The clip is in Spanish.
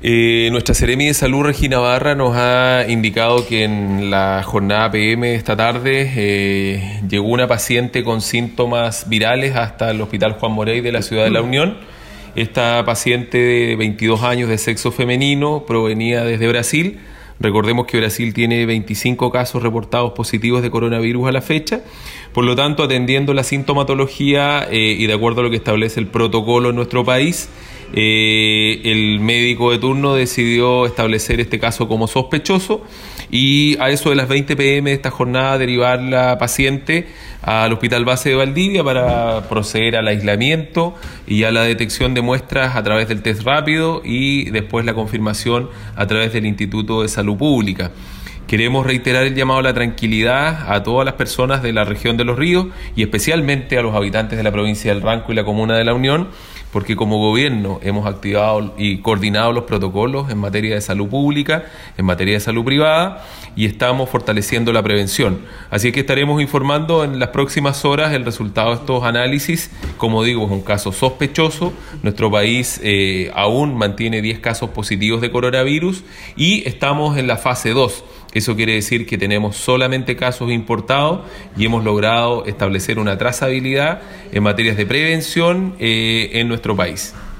Eh, nuestra Seremi de Salud, Regina Barra, nos ha indicado que en la jornada PM esta tarde eh, llegó una paciente con síntomas virales hasta el Hospital Juan Morey de la Ciudad de la Unión. Esta paciente de 22 años de sexo femenino provenía desde Brasil. Recordemos que Brasil tiene 25 casos reportados positivos de coronavirus a la fecha. Por lo tanto, atendiendo la sintomatología eh, y de acuerdo a lo que establece el protocolo en nuestro país, eh, el médico de turno decidió establecer este caso como sospechoso y a eso de las 20 pm de esta jornada derivar la paciente al Hospital Base de Valdivia para proceder al aislamiento y a la detección de muestras a través del test rápido y después la confirmación a través del Instituto de Salud Pública. Queremos reiterar el llamado a la tranquilidad a todas las personas de la región de los ríos y especialmente a los habitantes de la provincia del Ranco y la comuna de la Unión, porque como gobierno hemos activado y coordinado los protocolos en materia de salud pública, en materia de salud privada y estamos fortaleciendo la prevención. Así que estaremos informando en las próximas horas el resultado de estos análisis. Como digo, es un caso sospechoso. Nuestro país eh, aún mantiene 10 casos positivos de coronavirus y estamos en la fase 2 eso quiere decir que tenemos solamente casos importados y hemos logrado establecer una trazabilidad en materias de prevención eh, en nuestro país.